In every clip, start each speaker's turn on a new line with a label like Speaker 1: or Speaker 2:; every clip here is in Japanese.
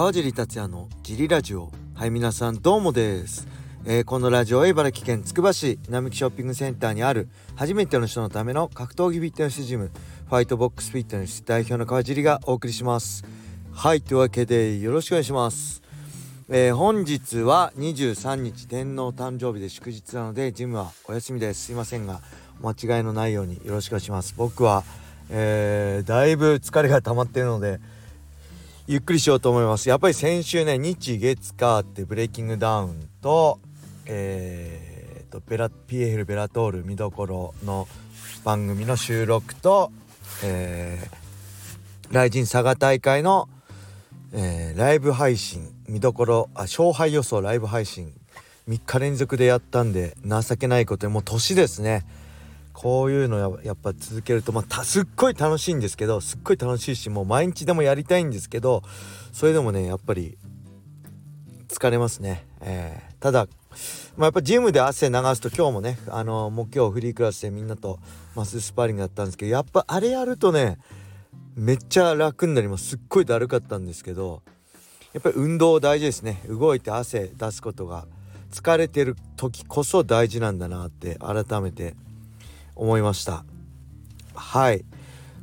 Speaker 1: 川尻達也のジリラジオ。はい皆さんどうもです、えー、このラジオは茨城県つくば市並木ショッピングセンターにある初めての人のための格闘技フィットネスジムファイトボックスフィットネス代表の川尻がお送りします。はいというわけでよろしくお願いします。えー、本日は23日天皇誕生日で祝日なのでジムはお休みです。すいませんが間違いのないようによろしくお願いします。僕は、えー、だいぶ疲れが溜まっているのでゆっくりしようと思います。やっぱり先週ね日月火ってブレイキングダウンとえー、とベラ PFL ベラトール見どころの番組の収録とえー、ライジン佐賀大会の、えー、ライブ配信見どころあ勝敗予想ライブ配信3日連続でやったんで情けないことでもう年ですね。こういうのやっぱ続けるとまあすっごい楽しいんですけどすっごい楽しいしもう毎日でもやりたいんですけどそれでもねやっぱり疲れますね、えー、ただ、まあ、やっぱジムで汗流すと今日もねあのもう今日フリークラスでみんなとマススパーリングだったんですけどやっぱあれやるとねめっちゃ楽になります。すっごいだるかったんですけどやっぱり運動大事ですね。動いて汗出すことが疲れてる時こそ大事なんだなって改めて思いました。はい。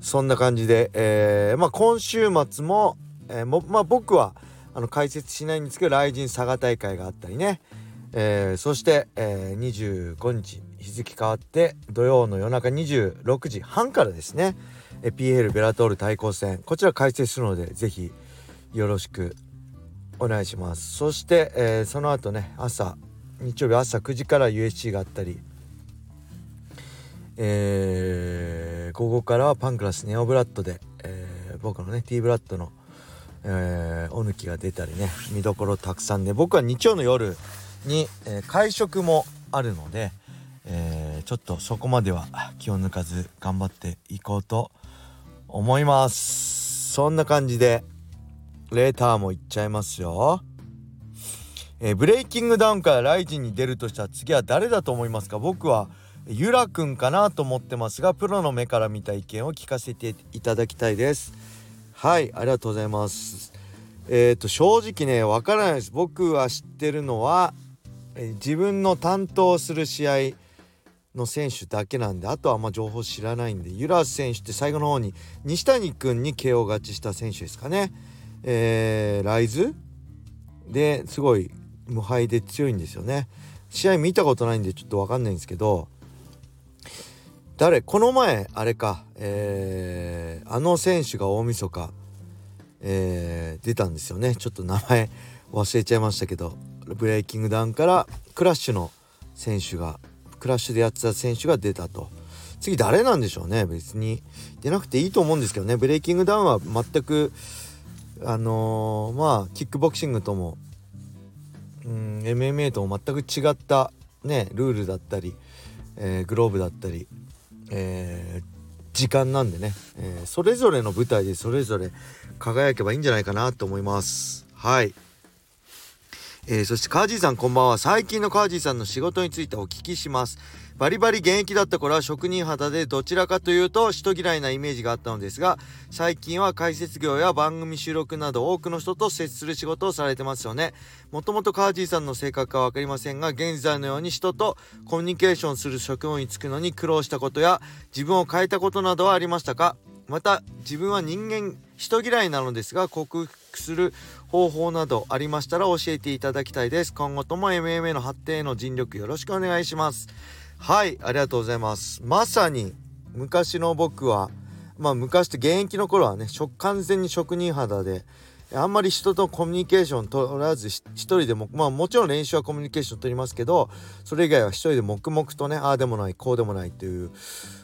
Speaker 1: そんな感じで、えー、まあ、今週末も,、えー、もまあ、僕はあの解説しないんですけど雷神佐賀大会があったりね、えー、そして、え、25日日付変わって土曜の夜中26時半からですね。PL ベラトール対抗戦。こちら解説するので是非よろしくお願いします。そして、え、その後ね朝日曜日朝9時から USC があったりえー、午後からはパンクラスネオブラッドで、えー、僕のね T ブラッドの、えー、お抜きが出たりね見どころたくさんで僕は日曜の夜に、えー、会食もあるので、えー、ちょっとそこまでは気を抜かず頑張っていこうと思います。そんな感じでレーターもいっちゃいますよ。えー、ブレイキングダウンからライジンに出るとしたら次は誰だと思いますか？僕はゆらくんかなと思ってますがプロの目から見た意見を聞かせていただきたいです。はいありがとうございます。えっ、ー、と正直ねわからないです。僕は知ってるのは、えー、自分の担当する試合の選手だけなんであとはあんま情報知らないんでユラ選手って最後の方に西谷君に KO 勝ちした選手ですかね。えー、ライズ？ですごい無敗で強いんですよね。試合見たことないんでちょっと分かんないんですけど誰？この前あれか。えー、あの選手が大晦日えー、出たんですよね。ちょっと名前 忘れちゃいましたけどブレイキングダウンからクラッシュの選手がクラッシュでやってた選手が出たと。次誰なんでしょうね？別に。出なくていいと思うんですけどね。ブレイキングダウンは全くあのー、まあキックボクシングともうん MMA とも全く違ったねルールだったり、えー、グローブだったりえー、時間なんでね、えー、それぞれの舞台でそれぞれ輝けばいいんじゃないかなと思います。はい。えー、そしてカージーさんこんばんは。最近のカージーさんの仕事についてお聞きします。バリバリ現役だった頃は職人肌でどちらかというと人嫌いなイメージがあったのですが最近は解説業や番組収録など多くの人と接する仕事をされてますよね。もともと川地さんの性格か分かりませんが現在のように人とコミュニケーションする職務に就くのに苦労したことや自分を変えたことなどはありましたか？また自分は人間人嫌いなのですが克服する方法などありましたら教えていただきたいです。今後とも MMA の発展への尽力よろしくお願いします。はいありがとうございます。まさに昔の僕はまあ昔って現役の頃はね完全に職人肌であんまり人とコミュニケーション取らず一人でもまあもちろん練習はコミュニケーション取りますけどそれ以外は一人で黙々とねああでもないこうでもないっていう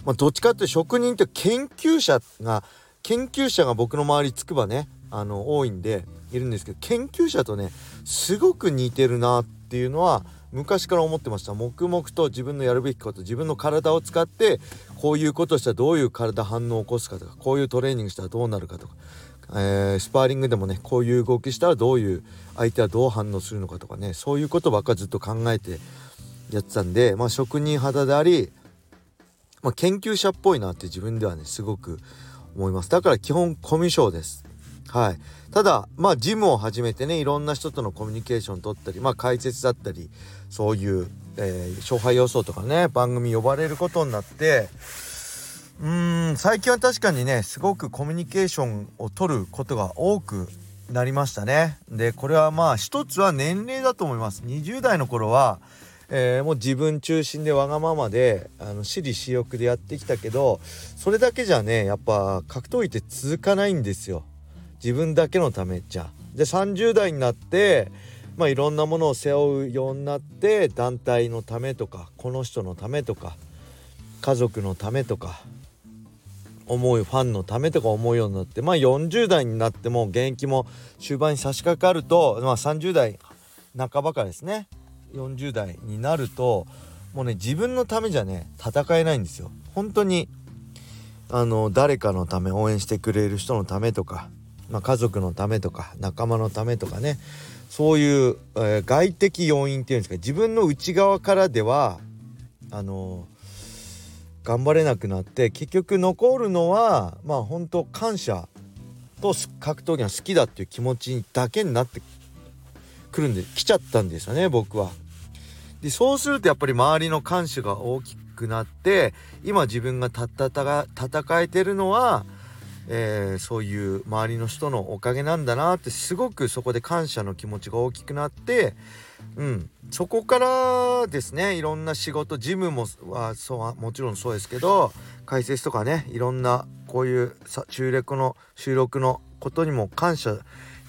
Speaker 1: まあどっちかっていうと職人って研究者が研究者が僕の周りつくばねあの多いんでいるんですけど研究者とねすごく似てるなっていうのは昔から思ってました。黙々と自分のやるべきこと自分の体を使ってこういうことしたらどういう体反応を起こすかとかこういうトレーニングしたらどうなるかとか、えー、スパーリングでもねこういう動きしたらどういう相手はどう反応するのかとかねそういうことばっかずっと考えてやってたんでまあ職人肌であり、まあ、研究者っぽいなって自分ではねすごく思います。だから基本コミュ障です。はい。ただまあジムを始めてねいろんな人とのコミュニケーション取ったりまあ解説だったりそういう、えー、勝敗予想とかね番組呼ばれることになってうーん最近は確かにねすごくコミュニケーションを取ることが多くなりましたね。でこれはまあ一つは年齢だと思います。20代の頃はえー、もう自分中心でわがままであの私利私欲でやってきたけどそれだけじゃねやっぱ格闘技って続かないんですよ。自分だけのためじゃで30代になってまあいろんなものを背負うようになって団体のためとかこの人のためとか家族のためとか思うファンのためとか思うようになってまあ40代になっても現役も終盤に差し掛かるとまあ30代半ばかですね40代になるともうね自分のためじゃね戦えないんですよ。本当にあの誰かのため応援してくれる人のためとか、まあ、家族のためとか仲間のためとかねそういう、えー、外的要因っていうんですか自分の内側からではあの頑張れなくなって結局残るのはまあ本当感謝と格闘技が好きだっていう気持ちだけになってくるんで来ちゃったんですよね僕は。でそうするとやっぱり周りの感謝が大きくなって今自分が戦えてるのは、えー、そういう周りの人のおかげなんだなってすごくそこで感謝の気持ちが大きくなって、うん、そこからですねいろんな仕事ジムもはそうもちろんそうですけど解説とかねいろんなこういう収録の収録のことにも感謝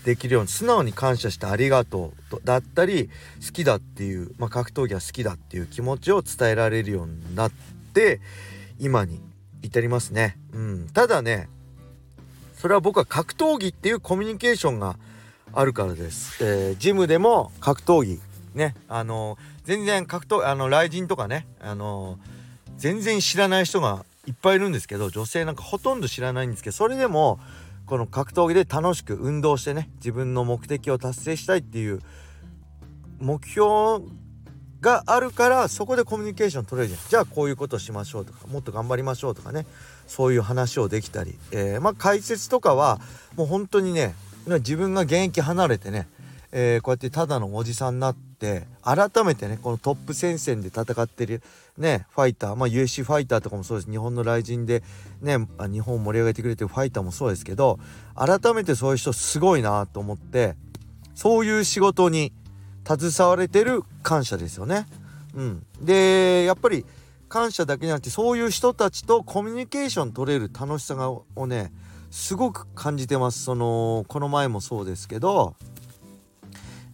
Speaker 1: できるように素直に感謝してありがとうだったり好きだっていう、まあ、格闘技は好きだっていう気持ちを伝えられるようになって今に至りますね。うん、ただねそれは僕は格闘技っていうコミュニケーションがあるからです。えー、ジムでも格闘技ねあの全然格闘あの雷神とかねあの全然知らない人がいっぱいいるんですけど女性なんかほとんど知らないんですけどそれでもこの格闘技で楽しく運動してね自分の目的を達成したいっていう目標があるからそこでコミュニケーション取れるじゃん。じゃあこういうことしましょうとかもっと頑張りましょうとかね。そういう話をできたり、えー、まあ解説とかはもう本当にね自分が現役離れてねえー、こうやってただのおじさんになって改めてねこのトップ戦線で戦ってるねファイターまあ UFC ファイターとかもそうです。日本の雷神でね日本を盛り上げてくれてるファイターもそうですけど改めてそういう人すごいなと思ってそういう仕事に携われてる感謝ですよね。うん、でやっぱり感謝だけじゃなくてそういう人たちとコミュニケーション取れる楽しさをねすごく感じてますそのこの前もそうですけど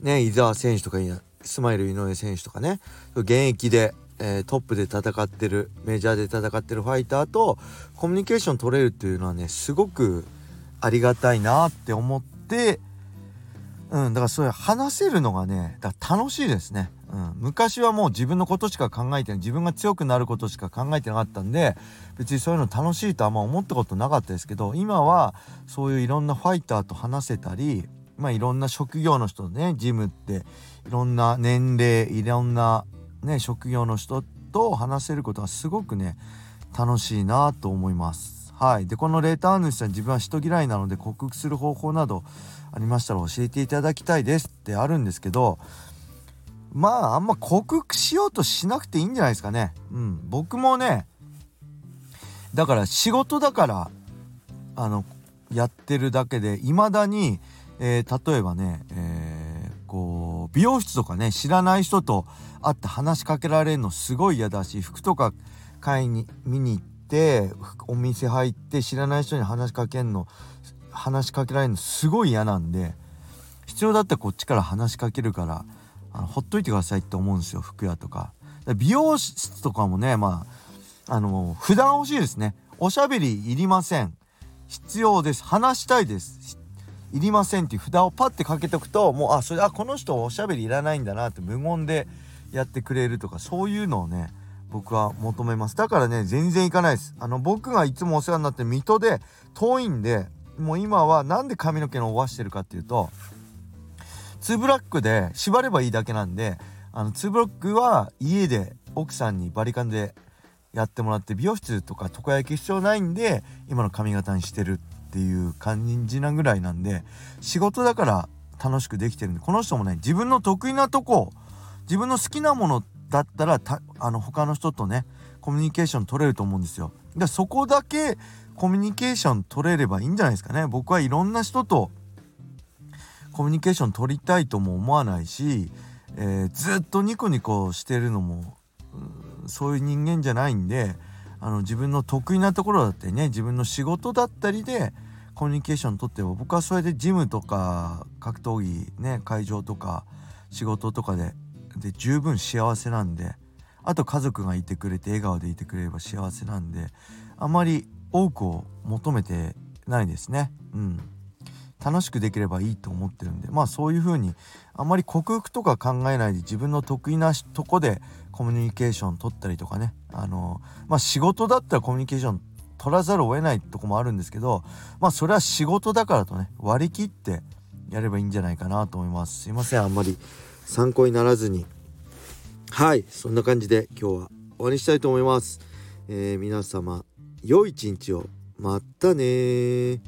Speaker 1: ね、伊沢選手とかスマイル井上選手とかね現役で、えー、トップで戦ってるメジャーで戦ってるファイターとコミュニケーション取れるっていうのはねすごくありがたいなって思ってうんだからそういう話せるのがねだ楽しいですね、うん、昔はもう自分のことしか考えてない自分が強くなることしか考えてなかったんで別にそういうの楽しいとあんま思ったことなかったですけど今はそういういろんなファイターと話せたりまあいろんな職業の人ねジムっていろんな年齢いろんなね職業の人と話せることがすごくね楽しいなと思います。はい、でこのレーター主さん自分は人嫌いなので克服する方法などありましたら教えていただきたいですってあるんですけどまああんま克服しようとしなくていいんじゃないですかね。うん、僕もねだから仕事だからあのやってるだけで未だにえー、例えばね、えー、こう美容室とかね知らない人と会って話しかけられるのすごい嫌だし服とか買いに見に行ってお店入って知らない人に話しかけんの話しかけられるのすごい嫌なんで必要だったらこっちから話しかけるからあのほっといてくださいって思うんですよ服屋とか。美容室とかもねまああの普段欲しいですね。おしゃべりいりません。必要です。話したいです。いりませんっていう札をパッてかけておくともうあそれあこの人おしゃべりいらないんだなって無言でやってくれるとかそういうのをね僕は求めます。だからね全然行かないです。あの僕がいつもお世話になって水戸で遠いんでもう今は何で髪の毛の伸ばしてるかっていうと2ブラックで縛ればいいだけなんであの2ブロックは家で奥さんにバリカンでやってもらって美容室とか床焼き必要ないんで今の髪型にしてるっていう感じなぐらいなんで仕事だから楽しくできてるんでこの人もね自分の得意なとこ自分の好きなものだったらあの他の人とねコミュニケーション取れると思うんですよ。でそこだけコミュニケーション取れればいいんじゃないですかね。僕はいろんな人とコミュニケーション取りたいとも思わないし、えー、ずっとニコニコしてるのも、うん、そういう人間じゃないんであの自分の得意なところだってね自分の仕事だったりでコミュニケーション取っても僕はそれでジムとか格闘技ね会場とか仕事とかでで十分幸せなんであと家族がいてくれて笑顔でいてくれれば幸せなんであまり多くを求めてないですね。うん。楽しくできればいいと思ってるんで。まあそういう風にあんまり克服とか考えないで自分の得意なとこでコミュニケーション取ったりとかね。あのまあ仕事だったらコミュニケーション取らざるを得ないとこもあるんですけどまあそれは仕事だからとね割り切ってやればいいんじゃないかなと思います。すいません。あんまり参考にならずに。はいそんな感じで今日は終わりにしたいと思います、えー、皆様良い一日を。またね